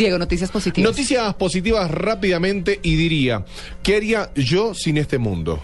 Diego, noticias positivas. Noticias positivas rápidamente y diría, ¿qué haría yo sin este mundo?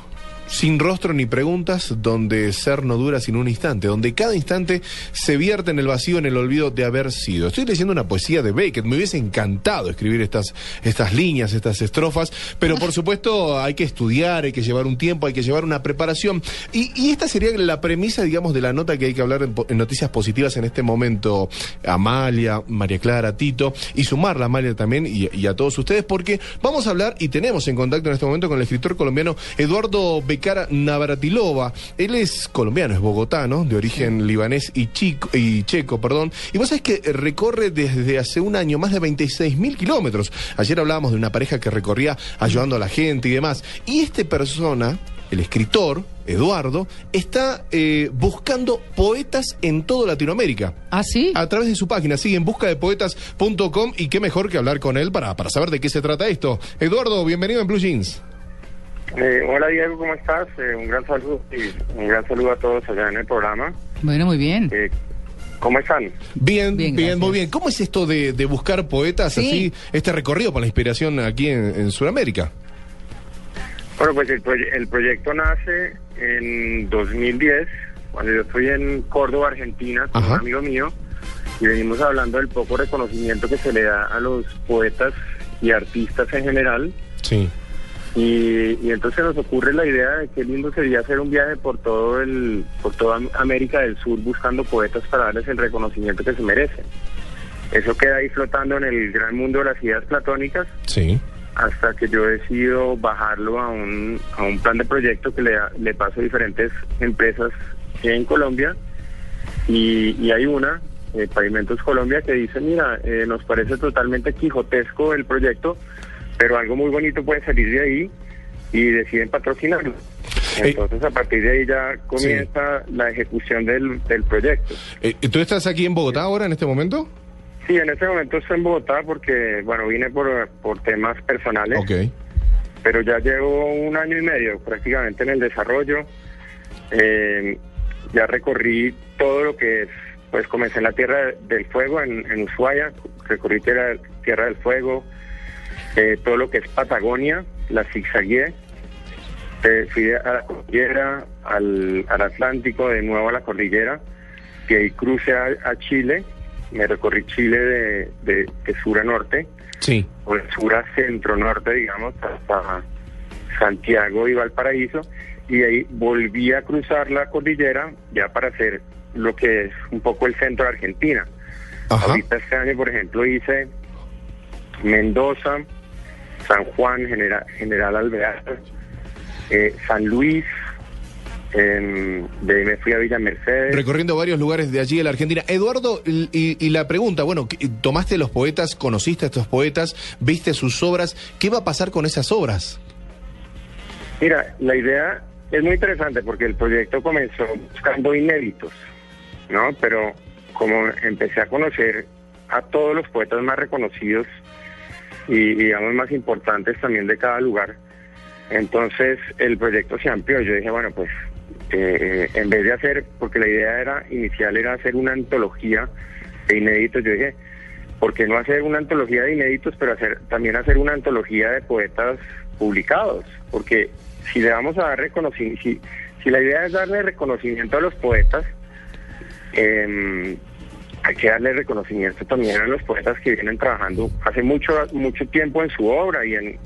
Sin rostro ni preguntas, donde ser no dura sin un instante, donde cada instante se vierte en el vacío, en el olvido de haber sido. Estoy leyendo una poesía de Beckett, me hubiese encantado escribir estas, estas líneas, estas estrofas, pero por supuesto hay que estudiar, hay que llevar un tiempo, hay que llevar una preparación. Y, esta sería la premisa, digamos, de la nota que hay que hablar en, noticias positivas en este momento. Amalia, María Clara, Tito, y sumarla Amalia también y, y a todos ustedes, porque vamos a hablar y tenemos en contacto en este momento con el escritor colombiano Eduardo Becara Navratilova. Él es colombiano, es bogotano, de origen libanés y, chico, y checo, perdón. Y vos sabés que recorre desde hace un año más de 26 mil kilómetros. Ayer hablábamos de una pareja que recorría ayudando a la gente y demás. Y esta persona, el escritor, Eduardo, está eh, buscando poetas en toda Latinoamérica. ¿Ah, sí? A través de su página, sí, en busca de poetas.com y qué mejor que hablar con él para, para saber de qué se trata esto. Eduardo, bienvenido en Blue Jeans. Eh, hola Diego, ¿cómo estás? Eh, un gran saludo y un gran saludo a todos allá en el programa. Bueno, muy bien. Eh, ¿Cómo están? Bien, bien, Bien, muy bien. ¿Cómo es esto de, de buscar poetas Sí. así, este recorrido por la inspiración aquí en, en Sudamérica? Bueno, pues el, proye- el proyecto nace en 2010, cuando yo estoy en Córdoba, Argentina, con Ajá. un amigo mío, y venimos hablando del poco reconocimiento que se le da a los poetas y artistas en general. Sí. Y, y entonces nos ocurre la idea de qué lindo sería hacer un viaje por todo el, por toda América del Sur buscando poetas para darles el reconocimiento que se merecen. Eso queda ahí flotando en el gran mundo de las ideas platónicas Sí. hasta que yo decido bajarlo a un, a un plan de proyecto que le, da- le paso a diferentes empresas en Colombia y, y hay una, eh, Pavimentos Colombia, que dice, mira, eh, nos parece totalmente quijotesco el proyecto, pero algo muy bonito puede salir de ahí y deciden patrocinarlo. Eh, Entonces a partir de ahí ya comienza la ejecución del, del proyecto. Eh, ¿Tú estás aquí en Bogotá ahora, en este momento? Sí, en este momento estoy en Bogotá porque, bueno, vine por, por temas personales. Ok. pero ya llevo un año y medio prácticamente en el desarrollo. Eh, ya recorrí todo lo que es, pues comencé en la Tierra del Fuego, en, en Ushuaia, recorrí Tierra, Tierra del Fuego, eh, todo lo que es Patagonia, la zigzagué, eh, fui a la cordillera, al, al Atlántico, de nuevo a la cordillera, y ahí crucé a, a Chile, me recorrí Chile de, de, de sur a norte, Sí. o de sur a centro norte, digamos, hasta Santiago y Valparaíso, y de ahí volví a cruzar la cordillera ya para hacer lo que es un poco el centro de Argentina. Ajá. Ahorita este año, por ejemplo, hice Mendoza, San Juan, General, General Alvear, eh, San Luis, em, de ahí me fui a Villa Mercedes. Recorriendo varios lugares de allí de la Argentina. Eduardo, y, y la pregunta, bueno, ¿qué- tomaste los poetas, conociste a estos poetas, viste sus obras, ¿qué va a pasar con esas obras? Mira, la idea es muy interesante porque el proyecto comenzó buscando inéditos, ¿no? Pero como empecé a conocer a todos los poetas más reconocidos y digamos más importantes también de cada lugar, entonces el proyecto se amplió. Yo dije, bueno, pues eh, en vez de hacer, porque la idea era inicial era hacer una antología de inéditos, yo dije, ¿por qué no hacer una antología de inéditos, pero hacer también hacer una antología de poetas publicados? Porque si le vamos a dar reconocimiento, si, si la idea es darle reconocimiento a los poetas, eh, hay que darle reconocimiento también a los poetas que vienen trabajando hace mucho mucho tiempo en su obra y en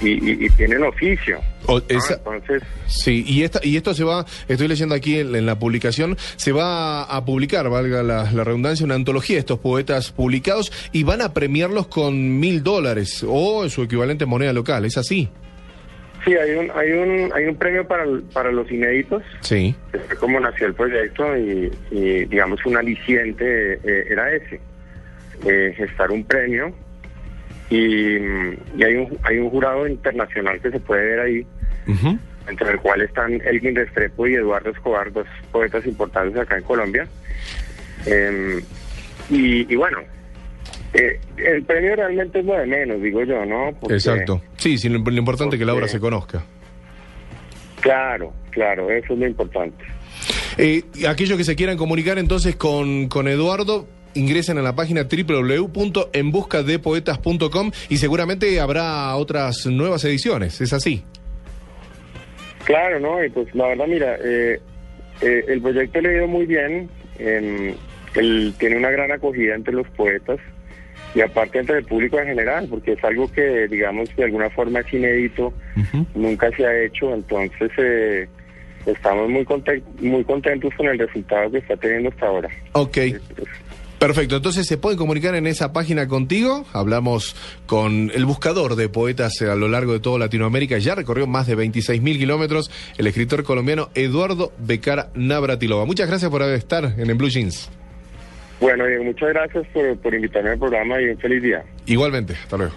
y, y- y tienen oficio. O- ¿no? esa- Entonces, Sí, y, esta, y esto se va, estoy leyendo aquí en, en la publicación, se va a publicar, valga la, la redundancia, una antología de estos poetas publicados y van a premiarlos con mil dólares o su equivalente en moneda local, ¿es así? Sí, hay un hay un hay un premio para para los inéditos. Sí. fue como nació el proyecto y, y, digamos un aliciente eh, era ese. eh, gestar un premio y, y hay, un, hay un jurado internacional que se puede ver ahí, entre el cual están Elgin Restrepo y Eduardo Escobar, dos poetas importantes acá en Colombia. Em, y, y bueno, eh, el premio realmente es lo de menos, digo yo, ¿no? Porque- Exacto. Sí, sí, lo, lo importante es que la obra se conozca. Claro, claro, eso es lo importante. Eh, aquellos que se quieran comunicar entonces con, con Eduardo, ingresen a la página www.enbuscadepoetas.com y seguramente habrá otras nuevas ediciones, ¿es así? Claro, ¿no? Y pues la verdad, mira, eh, eh, el proyecto le ha ido muy bien, em, él tiene una gran acogida entre los poetas y aparte entre el público en general, porque es algo que, digamos, de alguna forma es inédito, nunca se ha hecho, entonces eh, estamos muy, muy contentos con el resultado que está teniendo hasta ahora. Ok. Perfecto, entonces se pueden comunicar en esa página contigo. Hablamos con el buscador de poetas a lo largo de toda Latinoamérica. Ya recorrió más de 26 mil kilómetros el escritor colombiano Eduardo Becara Navratilova. Muchas gracias por estar en el Blue Jeans. Bueno, muchas gracias por, por invitarme al programa y un feliz día. Igualmente, hasta luego.